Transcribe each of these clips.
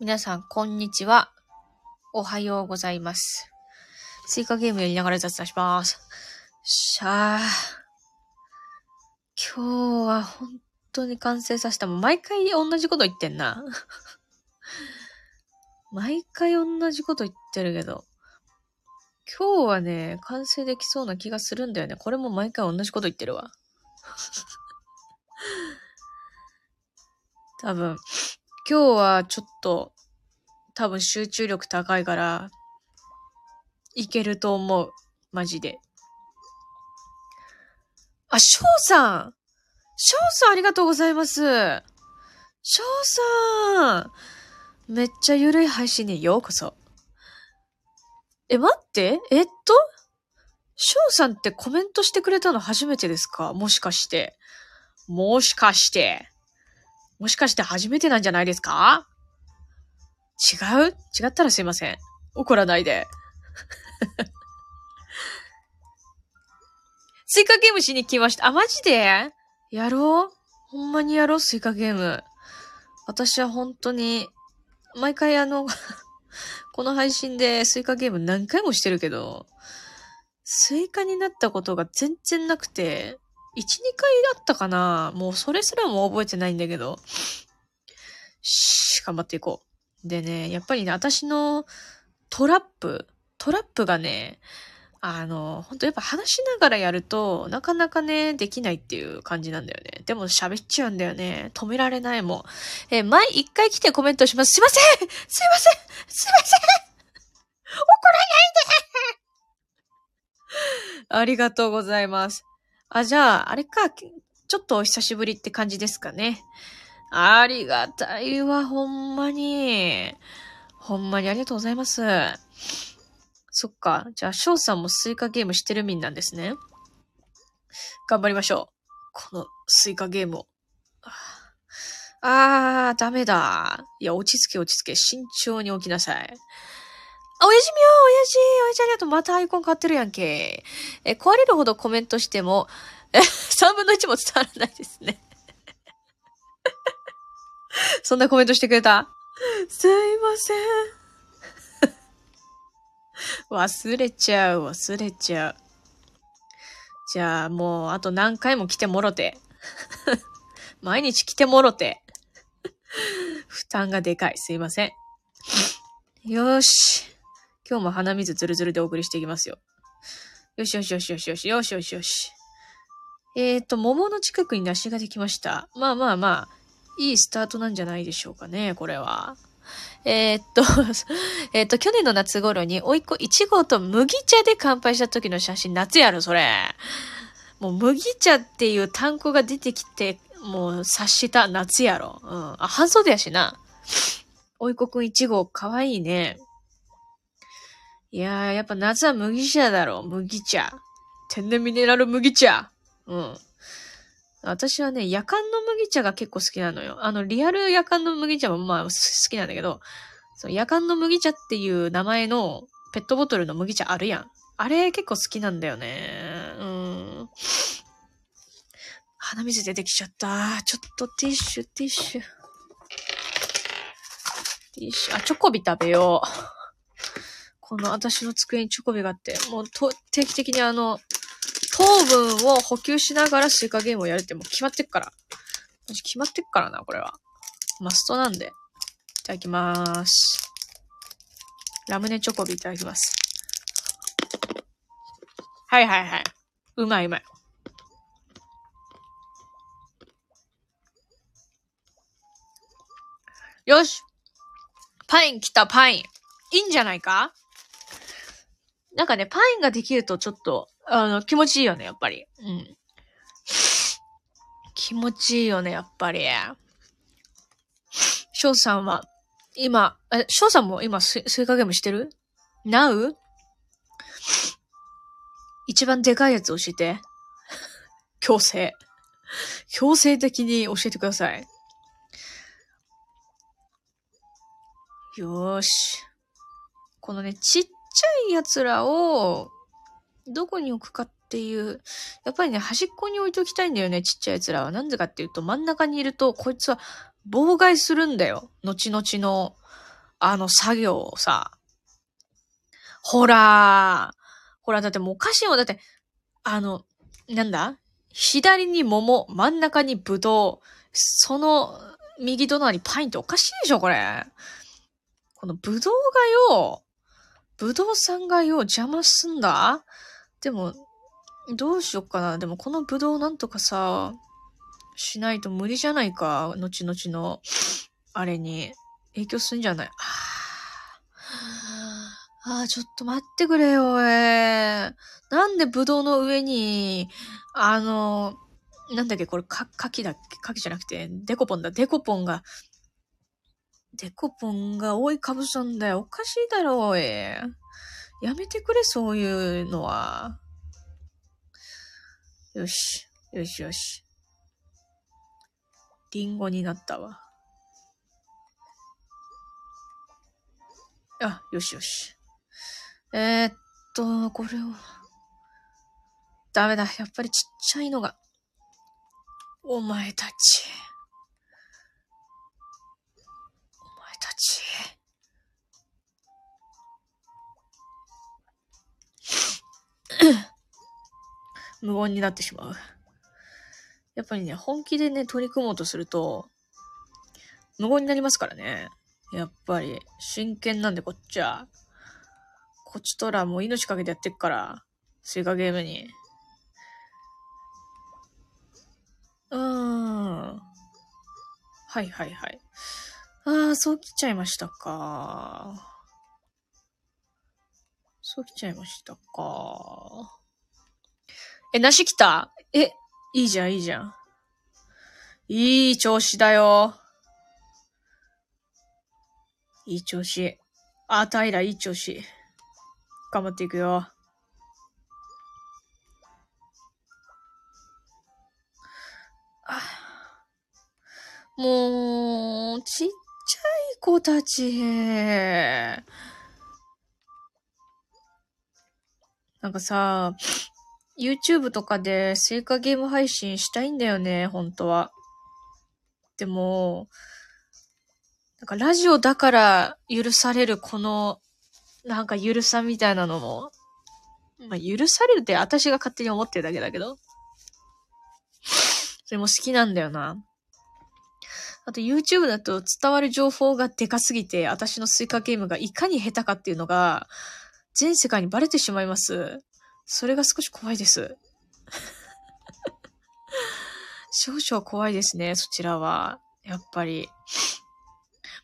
皆さん、こんにちは。おはようございます。スイカゲームやりながら雑談します。しゃー。今日は本当に完成させた。もう毎回同じこと言ってんな。毎回同じこと言ってるけど。今日はね、完成できそうな気がするんだよね。これも毎回同じこと言ってるわ。多分、今日はちょっと、多分集中力高いから、いけると思う。マジで。あ、翔さん翔さんありがとうございます翔さんめっちゃゆるい配信にようこそ。え、待ってえっと？翔さんってコメントしてくれたの初めてですか？もしかして。もしかして。もしかして初めてなんじゃないですか？違う？違ったらすいません。怒らないで。スイカゲームしに来ました。あ、マジで？やろう？ほんまにやろう？スイカゲーム。私は本当に、毎回あの、この配信でスイカゲーム何回もしてるけど、スイカになったことが全然なくて、1、2回だったかなもうそれすらも覚えてないんだけど。し、頑張っていこう。でね、やっぱりね、私のトラップ、トラップがね、あの、本当やっぱ話しながらやると、なかなかね、できないっていう感じなんだよね。でも喋っちゃうんだよね。止められないもん。え前一回来てコメントします。すいませんすいませんすいません怒らないで ありがとうございます。あ、じゃあ、あれか、ちょっとお久しぶりって感じですかね。ありがたいわ、ほんまに。ほんまにありがとうございます。そっか。じゃあ、翔さんもスイカゲームしてるみんなんですね。頑張りましょう。このスイカゲームを。あー、ダメだ。いや、落ち着け落ち着け。慎重に起きなさい。あ、親父みよ親父親父ありがとう。またアイコン変わってるやんけ。え、壊れるほどコメントしても、え、3分の1も伝わらないですね。そんなコメントしてくれた？すいません。忘れちゃう、忘れちゃう。じゃあ、もう、あと何回も来てもろて。毎日来てもろて。負担がでかい。すいません。よし。今日も鼻水ズルズルでお送りしていきますよ。よしよしよしよしよしよしよしよし。えーと、桃の近くに梨ができました。まあまあまあ、いいスタートなんじゃないでしょうかね、これは。えーっと、えーっと、去年の夏頃に、おいっ子1号と麦茶で乾杯した時の写真、夏やろ、それ。もう麦茶っていう単語が出てきて、もう察した夏やろ。うん。あ、半袖やしな。おいっ子くん1号、かわいいね。いやー、やっぱ夏は麦茶だろ、麦茶。天然ミネラル麦茶。うん。私はね、夜間の麦茶が結構好きなのよ。あの、リアル夜間の麦茶もまあ好きなんだけど、その夜間の麦茶っていう名前のペットボトルの麦茶あるやん。あれ結構好きなんだよね。うん。鼻水出てきちゃった。ちょっとティッシュ、ティッシュ。ティッシュ。あ、チョコビ食べよう。この私の机にチョコビがあって、もうと定期的にあの、糖分を補給しながらスイカゲームをやるってもう決まってっから。決まってっからな、これは。マストなんで。いただきまーす。ラムネチョコビいただきます。はいはいはい。うまいうまい。よしパイン来た、パイン。いいんじゃないか？なんかね、パインができるとちょっと、あの、気持ちいいよね、やっぱり。うん。気持ちいいよね、やっぱり。翔さんは、今、え、翔さんも今ス、イカゲームしてる ?Now? 一番でかいやつ教えて。強制。強制的に教えてください。よーし。このね、ちっちゃいやつらを、どこに置くかっていう、やっぱりね、端っこに置いておきたいんだよね、ちっちゃいやつらは。なんでかっていうと、真ん中にいると、こいつは妨害するんだよ。後々の、あの作業をさ。ほらほら、だってもうおかしいもん。だって、あの、なんだ？左に桃、真ん中にぶどう、その右隣パインっておかしいでしょ、これ。このぶどうがよ、ぶどうさんがよ、邪魔すんだ？でも、どうしよっかな？でもこのぶどうなんとかさ、しないと無理じゃないか？後々の、あれに。影響すんじゃない？ああ、ちょっと待ってくれよ、えなんでぶどうの上に、あの、なんだっけ、これ、か、かきだっけ？かきじゃなくて、デコポンだ。デコポンが、デコポンが覆いかぶさんだよ。おかしいだろ、おい。やめてくれ、そういうのは。よし。よしよし。リンゴになったわ。あ、よしよし。えー、っと、これを。ダメだ。やっぱりちっちゃいのが。お前たち。無言になってしまう。やっぱりね、本気でね、取り組もうとすると、無言になりますからね。やっぱり、真剣なんでこっちは。こっちとらもう命かけてやってっから、スイカゲームに。うーん。はいはいはい。ああ、そう来ちゃいましたか。そう来ちゃいましたか。え、梨来た？え、いいじゃん、いいじゃん。いい調子だよ。いい調子。あ、平、いい調子。頑張っていくよ。もう、ちっちゃい子たち。なんかさ、YouTube とかで成果ゲーム配信したいんだよね、本当は。でも、なんかラジオだから許されるこのなんか許さみたいなのも、まあ、許されるって私が勝手に思ってるだけだけど。それも好きなんだよな。あと YouTube だと伝わる情報がでかすぎて、私のスイカゲームがいかに下手かっていうのが、全世界にバレてしまいます。それが少し怖いです。少々怖いですね、そちらは。やっぱり。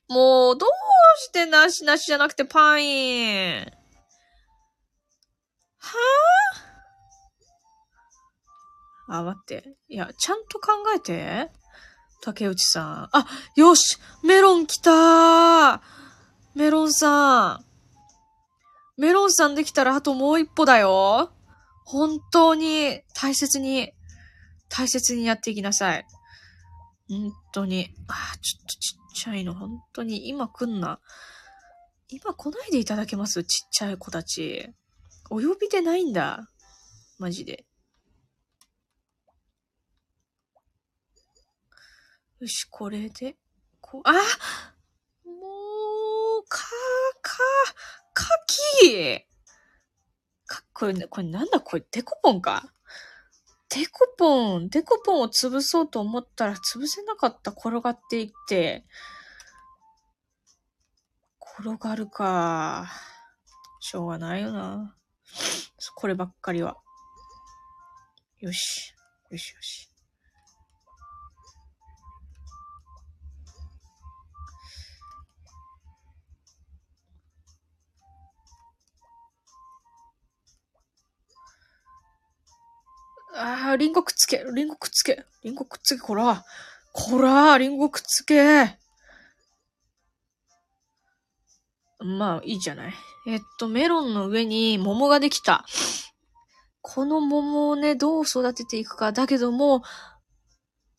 もう、どうしてなしなしじゃなくてパインはぁ？あ、待って。いや、ちゃんと考えて。竹内さん。あ、よしメロン来たメロンさん。メロンさんできたらあともう一歩だよ。本当に大切に、大切にやっていきなさい。本当に。あ、あちょっとちっちゃいの、本当に今来んな。今来ないでいただけます？ちっちゃい子たち。お呼びでないんだ。マジで。よし、これで、こ、あもう、か、か、かきか、これ、これなんだこれ、デコポンか？デコポン、デコポンを潰そうと思ったら潰せなかった。転がっていって。転がるか。しょうがないよな。こればっかりは。よし。よしよし。ああ、リンゴくっつけ、リンゴくっつけ、リンゴくっつけ、こら。こら、リンゴくっつけ。まあ、いいじゃない。えっと、メロンの上に桃ができた。この桃をね、どう育てていくか。だけども、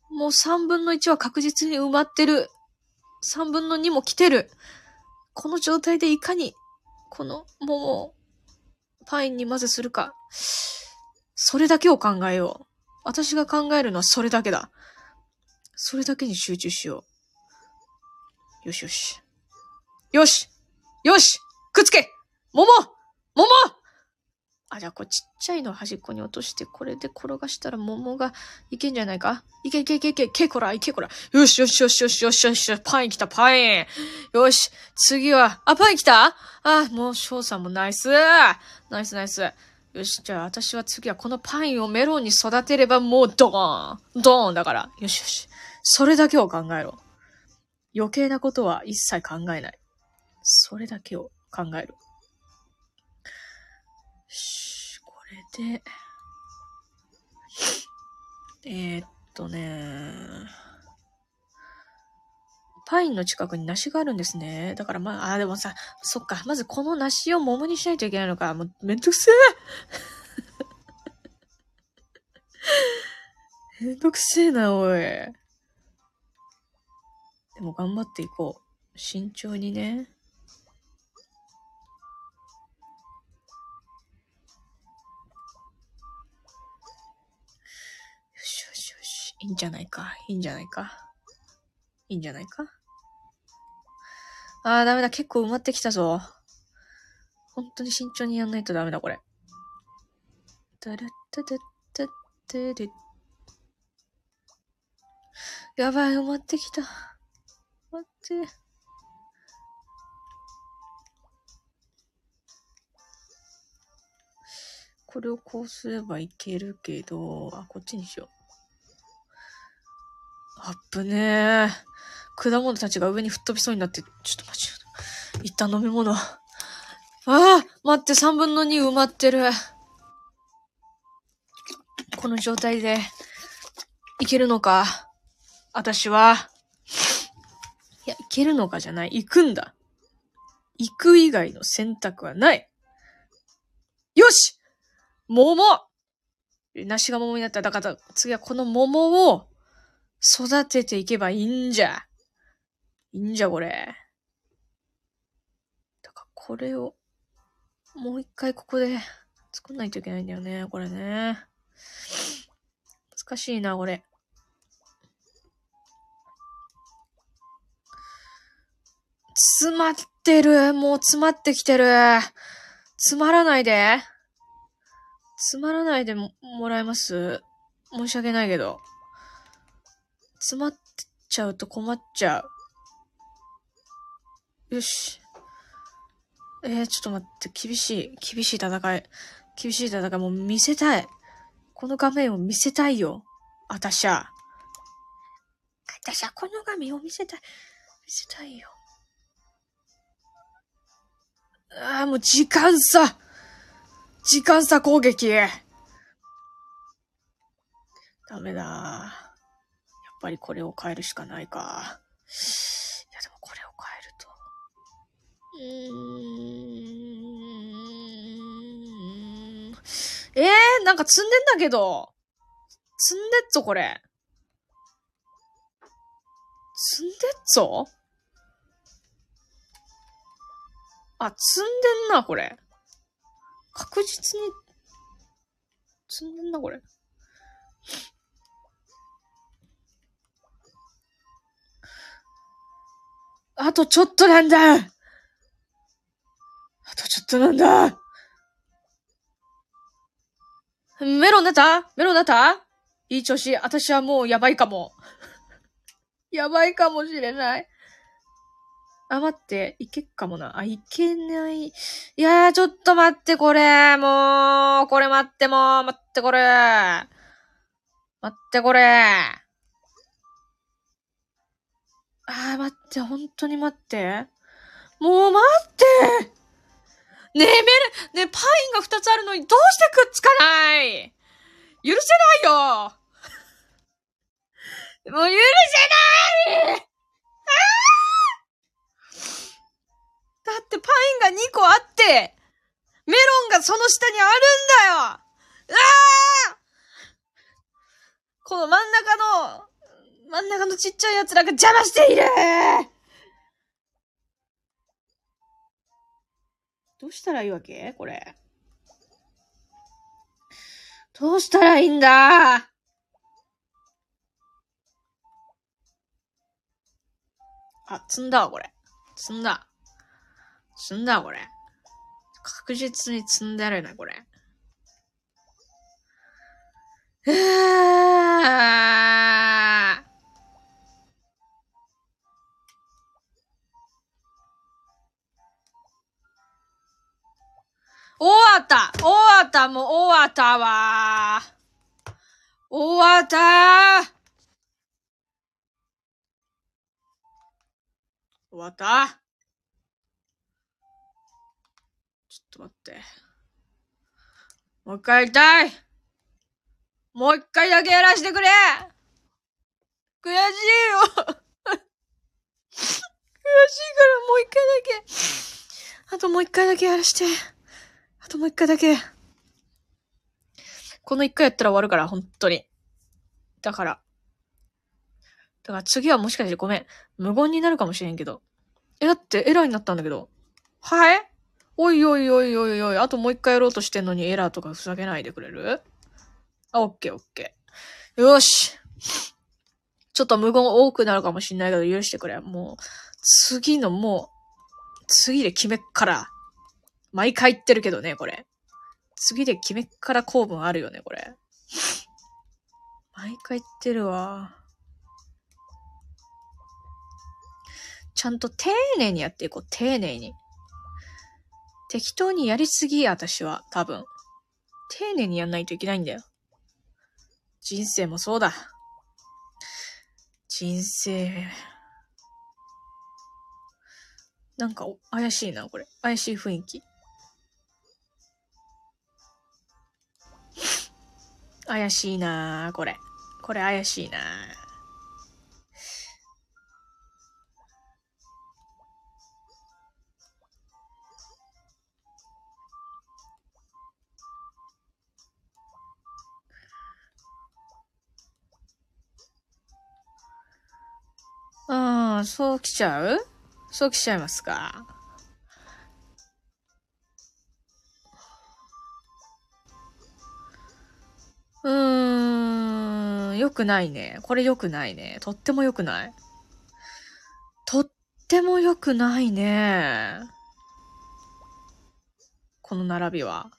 もう三分の一は確実に埋まってる。三分の二も来てる。この状態でいかに、この桃をパインに混ぜするか。それだけを考えよう。私が考えるのはそれだけだ。それだけに集中しよう。よしよし。よしよしくっつけ桃桃あ、じゃあこれちっちゃいの端っこに落として、これで転がしたら桃がいけんじゃないか？いけいけいけいけ、けこら、いけこら。よしよしよしよしよしよし、パイン来た、パイン。よし、次は、あ、パイン来た？あ、もう翔さんもナイスナイスナイス。よし、じゃあ私は次はこのパインをメロンに育てればもうドーンドーンだから。よしよし。それだけを考えろ。余計なことは一切考えない。それだけを考える。し、これで、えー、っとね、パインの近くに梨があるんですね。だからまあ、あ、でもさ、そっか。まずこの梨を桃にしないといけないのか。もうめんどくせえ めんどくせえな、おい。でも頑張っていこう。慎重にね。よしよしよしいいんじゃないか。いいんじゃないか。いいんじゃないか。あー、ダメだ。結構埋まってきたぞ。本当に慎重にやんないとダメだ、これ。タルッタタッタッタルやばい、埋まってきた。待って。これをこうすればいけるけど、あ、こっちにしよう。あっぶねー。果物たちが上に吹っ飛びそうになって、ちょっと待ち。一旦飲み物。ああ待って、三分の二埋まってる。この状態で、いけるのか？私は。いや、いけるのかじゃない。行くんだ。行く以外の選択はない。よし桃梨が桃になったら。だから、次はこの桃を、育てていけばいいんじゃ。いいんじゃ、これ。だから、これを、もう一回ここで作んないといけないんだよね、これね。難しいな、これ。詰まってる。もう詰まってきてる。詰まらないで。詰まらないでもらえます？申し訳ないけど。詰まっちゃうと困っちゃう。よし。えー、ちょっと待って、厳しい。厳しい戦い。厳しい戦い。もう見せたい。この画面を見せたいよ。あたしゃ。あたしゃ、この画面を見せたい。見せたいよ。ああ、もう時間差時間差攻撃ダメだ。やっぱりこれを変えるしかないか。えると。うーん。えー、なんか積んでんだけど。積んでっぞ、これ。積んでっぞ？あ、積んでんな、これ。確実に、積んでんな、これ。あとちょっとなんだあとちょっとなんだメロン出た？メロン出た？いい調子。私はもうやばいかも。やばいかもしれない。あ、待って。いけっかもな。あ、いけない。いやー、ちょっと待って、これ。もう、これ待って、もう、待って、これ。待って、これ。ああ、待って、本当に待って。もう待ってねえ、メル、ねえ、パインが二つあるのにどうしてくっつかない？許せないよ！もう許せない！だってパインが2個あって、メロンがその下にあるんだよ！あこの真ん中の真ん中のちっちゃい奴らが邪魔している！どうしたらいいわけ？これ。どうしたらいいんだ？あ、積んだわ、これ。積んだ。積んだこれ。確実に積んでるな、これ。うー終わった。終わった。もう終わったわ終わった終わった。ちょっと待って。もう一回やりたい。もう一回だけやらしてくれ。悔しいよ。悔しいからもう一回だけ。あともう一回だけやらして。ともう一回だけ。この一回やったら終わるから、本当に。だから。だから次はもしかしてごめん。無言になるかもしれんけど。え、だってエラーになったんだけど。はい？おいおいおいおいおい。あともう一回やろうとしてんのにエラーとかふざけないでくれる？あ、オッケーオッケー。よし。ちょっと無言多くなるかもしんないけど許してくれ。もう、次のもう、次で決めっから。毎回言ってるけどね、これ。次で決めっから公文あるよね、これ。毎回言ってるわ。ちゃんと丁寧にやっていこう、丁寧に。適当にやりすぎ、私は、多分。丁寧にやんないといけないんだよ。人生もそうだ。人生。なんか怪しいな、これ。怪しい雰囲気。怪しいなこれ。これ怪しいなああ、そう来ちゃう？そう来ちゃいますか？うーん、良くないね。これ良くないね。とっても良くない。とっても良くないね。この並びは。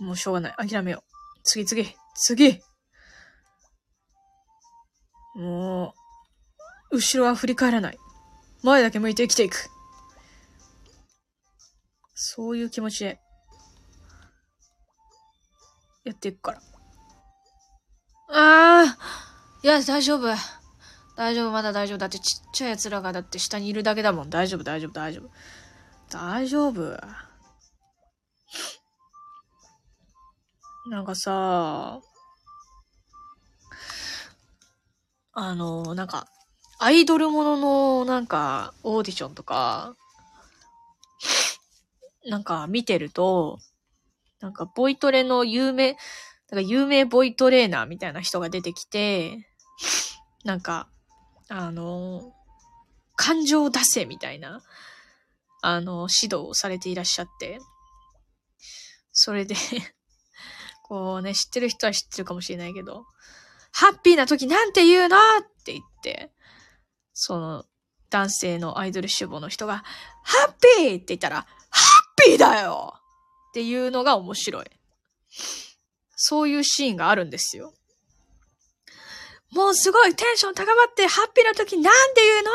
もうしょうがない。諦めよう。次次次もう、後ろは振り返らない。前だけ向いて生きていく。そういう気持ちで、やっていくから。ああいや、大丈夫。大丈夫、まだ大丈夫。だってちっちゃい奴らがだって下にいるだけだもん。大丈夫、大丈夫、大丈夫。大丈夫？なんかさ、あの、なんか、アイドルものの、なんか、オーディションとか、なんか見てると、なんか、ボイトレの有名、なんか有名ボイトレーナーみたいな人が出てきて、なんか、あの、感情を出せみたいな、あの、指導をされていらっしゃって、それで こうね、知ってる人は知ってるかもしれないけど、ハッピーな時なんて言うのって言って、その男性のアイドル志望の人が、ハッピーって言ったら、ハッピーだよっていうのが面白い。そういうシーンがあるんですよ。もうすごいテンション高まってハッピーな時なんて言うの？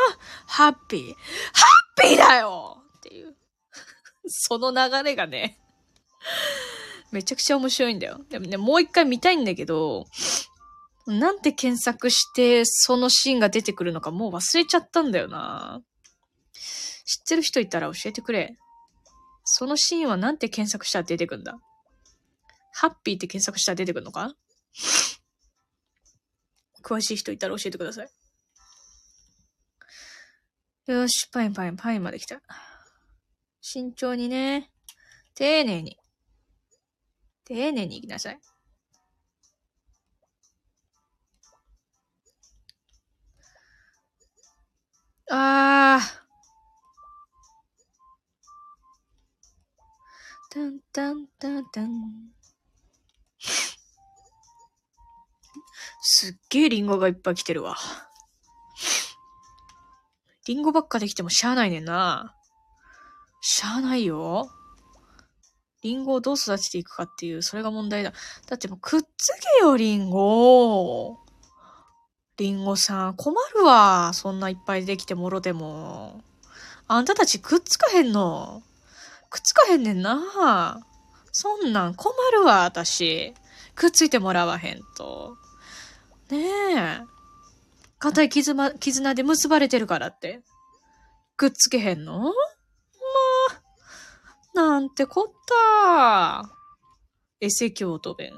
ハッピー。ハッピーだよっていう。その流れがね、めちゃくちゃ面白いんだよ。でもね、もう一回見たいんだけど、なんて検索してそのシーンが出てくるのかもう忘れちゃったんだよな。知ってる人いたら教えてくれ。そのシーンはなんて検索したら出てくんだ？ハッピーって検索したら出てくるのか？詳しい人いたら教えてください。よし、パインパインパインまで来た。慎重にね。丁寧に。丁寧に行きなさい。あー。タンタンタンタン。すっげえリンゴがいっぱい来てるわ。リンゴばっかできてもしゃあないねんな。しゃあないよ。リンゴをどう育てていくかっていう、それが問題だ。だってもうくっつけよ、リンゴ。リンゴさん、困るわ。そんないっぱいできてもろても。あんたたちくっつかへんの。くっつかへんねんな。そんなん困るわ、私。くっついてもらわへんと。ねえ。硬い絆、絆で結ばれてるからって。くっつけへんの？まあ、なんてこったエセ京都弁。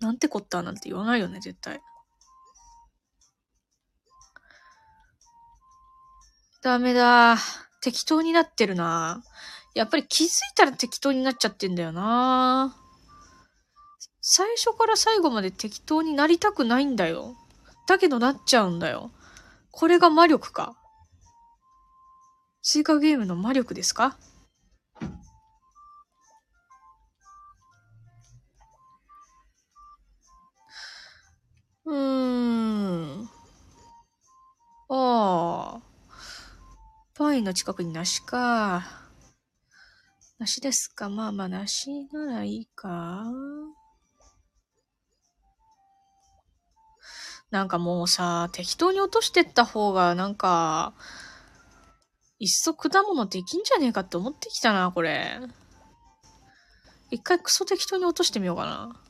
なんてこったなんて言わないよね、絶対。ダメだ。適当になってるな。やっぱり気づいたら適当になっちゃってんだよな。最初から最後まで適当になりたくないんだよ。だけどなっちゃうんだよ。これが魔力か。追加ゲームの魔力ですか？うーん。ああ。パインの近くに梨か。梨ですか？まあまあ、梨ならいいか。なんかもうさ、適当に落としてった方が、なんか、いっそ果物できんじゃねえかって思ってきたな、これ。一回クソ適当に落としてみようかな。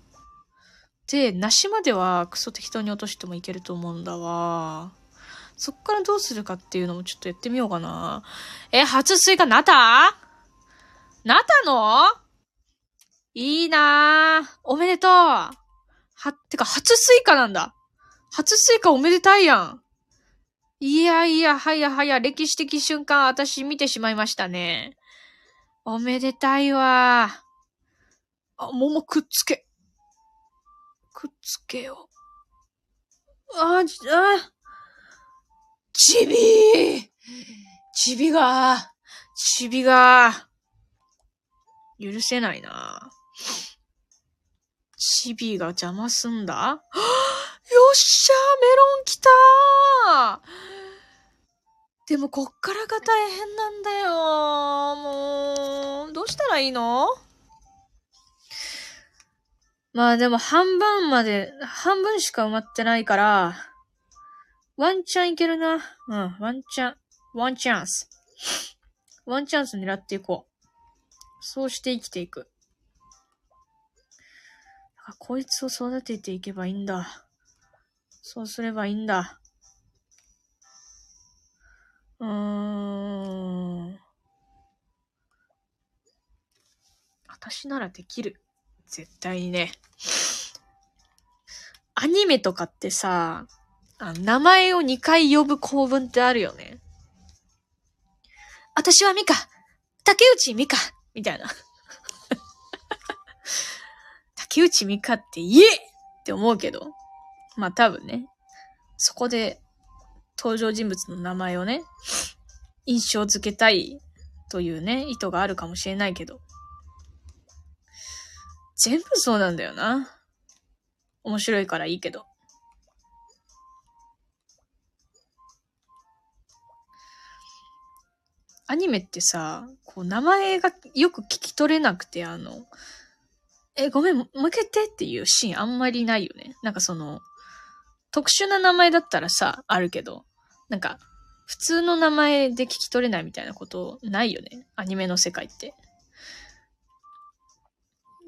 で、梨まではクソ適当に落としてもいけると思うんだわ。そっからどうするかっていうのもちょっとやってみようかな。え、初スイカなたなたの？いいなぁ。おめでとう。は、てか、初スイカなんだ。初スイカおめでたいやん。いやいや、はやはや、歴史的瞬間、私見てしまいましたね。おめでたいわ。あ、桃くっつけ。くっつけよ。あ、じあ、ちびーちびが、ちびが、許せないな。チビが邪魔すんだ よっしゃメロン来たでもこっからが大変なんだよ。もう、どうしたらいいの？まあでも半分まで、半分しか埋まってないから、ワンチャンいけるな。うん、ワンチャン、ワンチャンス。ワンチャンス狙っていこう。そうして生きていく。こいつを育てていけばいいんだ。そうすればいいんだ。うーん。私ならできる。絶対にね。アニメとかってさ、あ名前を2回呼ぶ構文ってあるよね。私はミカ竹内ミカみたいな。竹内ミカって言えって思うけど。まあ多分ね。そこで登場人物の名前をね、印象づけたいというね、意図があるかもしれないけど。全部そうなんだよな。面白いからいいけど。アニメってさ、こう名前がよく聞き取れなくて、あの、え、ごめん、負けてっていうシーンあんまりないよね。なんかその、特殊な名前だったらさ、あるけど、なんか、普通の名前で聞き取れないみたいなことないよね。アニメの世界って。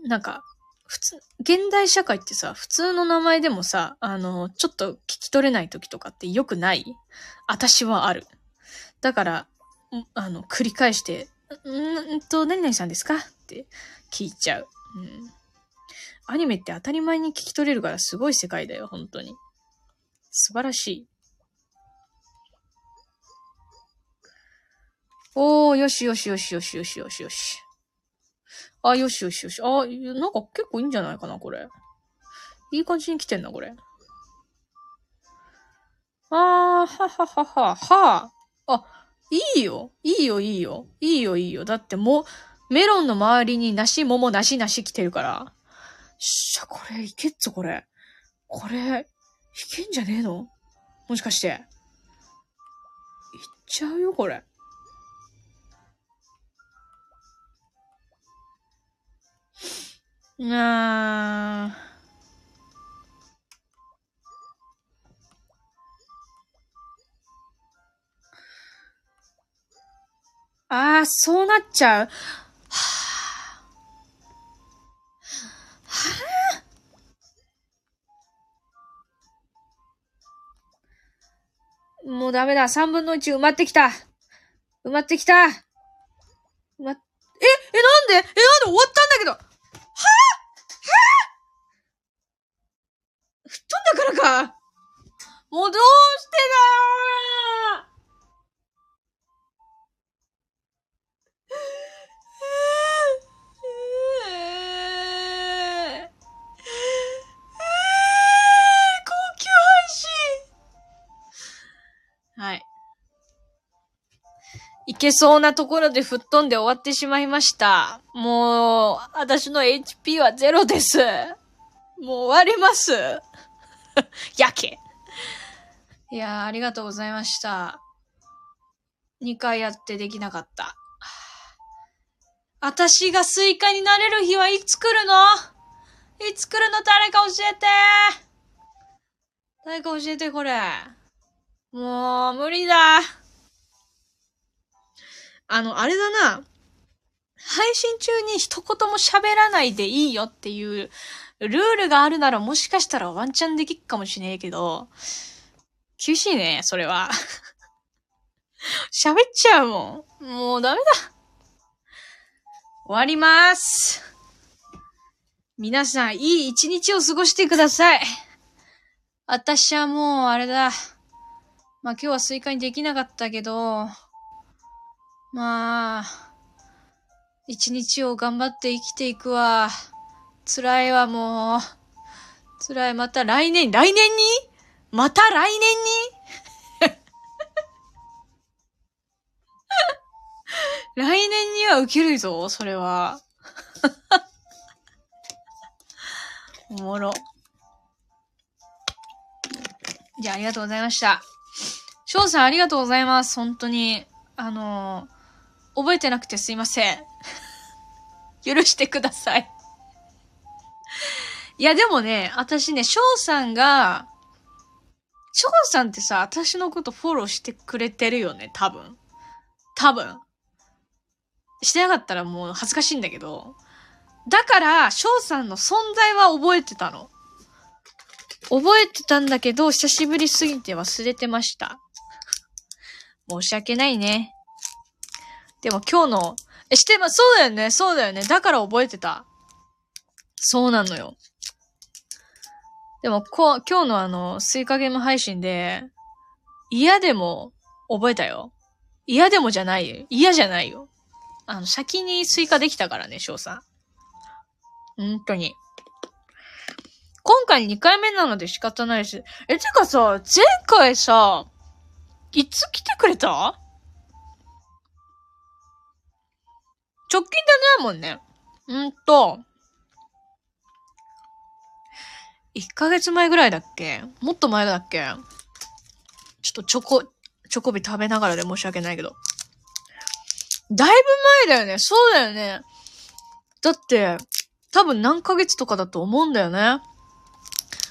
なんか、普通、現代社会ってさ、普通の名前でもさ、あの、ちょっと聞き取れない時とかって良くない？私はある。だから、あの、繰り返して、んんと、何々さんですか？って聞いちゃう。うん。アニメって当たり前に聞き取れるからすごい世界だよ、本当に。素晴らしい。おー、よしよしよしよしよしよしよし。あ、よしよしよし。あ、なんか結構いいんじゃないかな、これ。いい感じに来てんな、これ。あー、はははは、はあ。あ、いいよ。いいよ、いいよ。いいよ、いいよ。だってもう、メロンの周りに梨、桃、梨、梨来てるから。しゃ、これ、いけっぞ、これ。これ、いけんじゃねえの？もしかして。いっちゃうよ、これ。なあ。ああ、そうなっちゃう。はあ。はあ。もうダメだ。三分の一埋まってきた。埋まってきた。埋まっ、え、え、なんで？え、なんで？終わったんだけど。はあはあ吹っ飛んだからか。もうどうしてだよはい。いけそうなところで吹っ飛んで終わってしまいました。もう、私の HP はゼロです。もう終わります。やけ。いやー、ありがとうございました。2回やってできなかった。私がスイカになれる日はいつ来るの？いつ来るの？誰か教えて誰か教えてこれ。もう、無理だ。あの、あれだな。配信中に一言も喋らないでいいよっていうルールがあるならもしかしたらワンチャンできっかもしれんけど、厳しいね、それは。喋っちゃうもん。もうダメだ。終わります。皆さん、いい一日を過ごしてください。私はもう、あれだ。まあ今日はスイカにできなかったけど、まあ、一日を頑張って生きていくわ。辛いわ、もう。辛い。また来年、来年に？また来年に？来年には受けるぞ、それは。おもろ。じゃあ、ありがとうございました。翔さん、ありがとうございます。本当に。あのー覚えてなくてすいません。許してください。いや、でもね、私ね、翔さんが、翔さんってさ、私のことフォローしてくれてるよね、多分。多分。してなかったらもう恥ずかしいんだけど。だから、翔さんの存在は覚えてたの。覚えてたんだけど、久しぶりすぎて忘れてました。申し訳ないね。でも今日の、え、してま、そうだよね、そうだよね。だから覚えてた。そうなのよ。でも、こ、今日のあの、スイカゲーム配信で、嫌でも覚えたよ。嫌でもじゃないよ。嫌じゃないよ。あの、先にスイカできたからね、翔さん。本当に。今回2回目なので仕方ないし。え、てかさ、前回さ、いつ来てくれた？直近じゃないもんね。うんと、1ヶ月前ぐらいだっけ？もっと前だっけ？ちょっとチョコ、チョコビ食べながらで申し訳ないけど。だいぶ前だよね。そうだよね。だって、多分何ヶ月とかだと思うんだよね。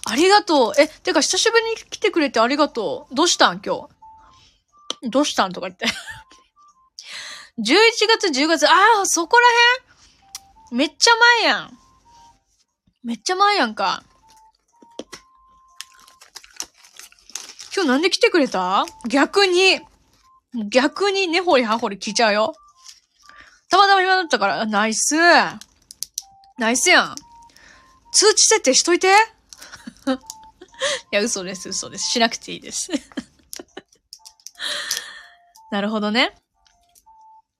ありがとう。え、てか久しぶりに来てくれてありがとう。どうしたん？今日。どうしたん？とか言って。11月、10月、ああ、そこら辺？めっちゃ前やん。めっちゃ前やんか。今日なんで来てくれた？逆に、逆に根掘り葉掘り聞いちゃうよ。たまたま暇だったから、ナイス。ナイスやん。通知設定しといて。いや、嘘です、嘘です。しなくていいです。なるほどね。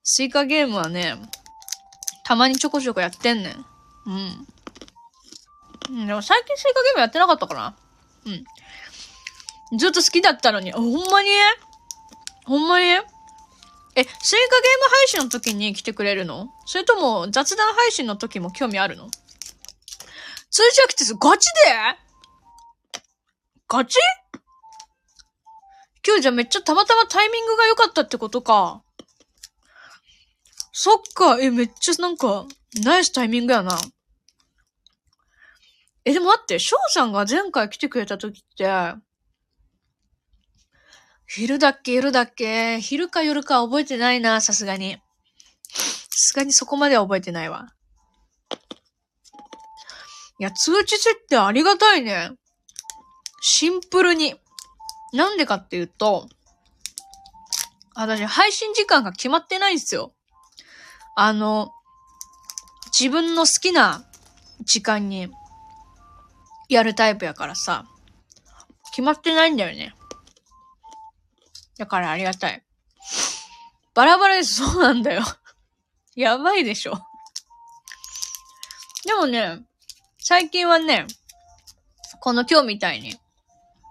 スイカゲームはね、たまにちょこちょこやってんね。ん。うん、でも最近スイカゲームやってなかったかなうん。ずっと好きだったのに、ほんまに？ほんまに？え、スイカゲーム配信の時に来てくれるの？それとも雑談配信の時も興味あるの？通知が来てす、ガチで？ガチ？今日じゃめっちゃたまたまタイミングが良かったってことか。そっか、え、めっちゃなんか、ナイスタイミングやな。え、でも待って、翔さんが前回来てくれた時って、昼だっけ？夜だっけ？昼か夜か覚えてないな、さすがに。さすがにそこまでは覚えてないわ。いや、通知設定ありがたいね。シンプルに。なんでかっていうと、私、配信時間が決まってないんですよ。あの、自分の好きな時間にやるタイプやからさ、決まってないんだよね。だからありがたい。バラバラですそうなんだよ。やばいでしょ。でもね、最近はね、この今日みたいに、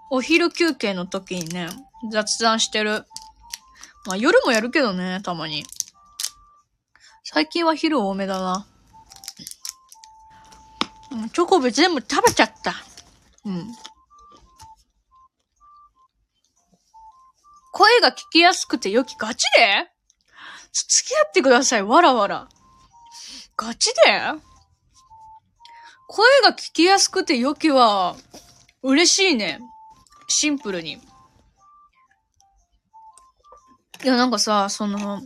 お昼休憩の時にね、雑談してる。まあ夜もやるけどね、たまに。最近は昼多めだな。チョコビ全部食べちゃった。うん。声が聞きやすくて良きガチで？付き合ってください、わらわら。ガチで？声が聞きやすくて良きは、嬉しいね。シンプルに。いや、なんかさ、その、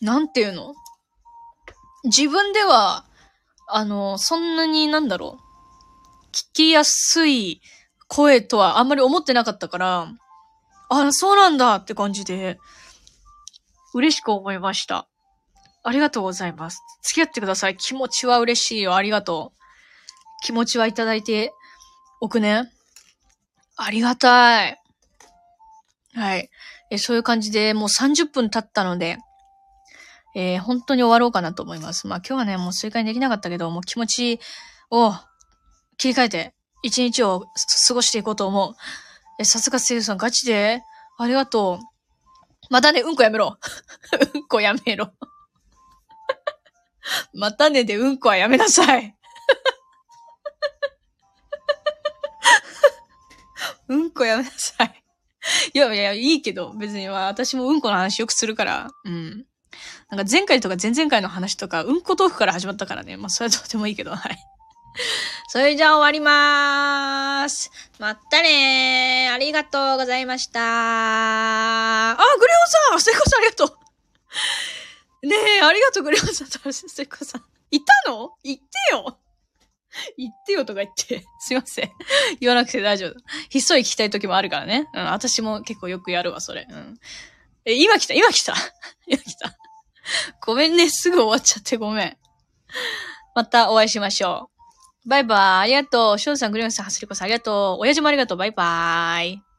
なんていうの？自分では、あの、そんなになんだろう。聞きやすい声とはあんまり思ってなかったから、あ、そうなんだって感じで、嬉しく思いました。ありがとうございます。付き合ってください。気持ちは嬉しいよ。ありがとう。気持ちはいただいておくね。ありがたい。はい。えそういう感じで、もう30分経ったので、えー、本当に終わろうかなと思います。まあ今日はね、もう正解できなかったけど、もう気持ちを切り替えて、一日を過ごしていこうと思う。え、さすがセイさん、ガチで？ありがとう。またね、うんこやめろ。うんこやめろ。またねでうんこはやめなさい。うんこやめなさい。いやいや、いいけど、別には私もうんこの話よくするから、うん。なんか前回とか前々回の話とか、うんこ豆腐から始まったからね。まあ、それはとてもいいけど、はい。それじゃあ終わりまーす。まったねー。ありがとうございましたーあ、グレオンさんセイコさんありがとう。ねえ、ありがとう、グレオンさんとセコさん。いたの？言ってよ言ってよとか言って。すいません。言わなくて大丈夫。ひっそり聞きたい時もあるからね。うん、私も結構よくやるわ、それ。うん。え、今来た？今来た？今来た。ごめんね、すぐ終わっちゃってごめん。またお会いしましょう。バイバイ。ありがとう。翔さん、グリオンさん、ハスリコさん、ありがとう。親父もありがとう。バイバイ。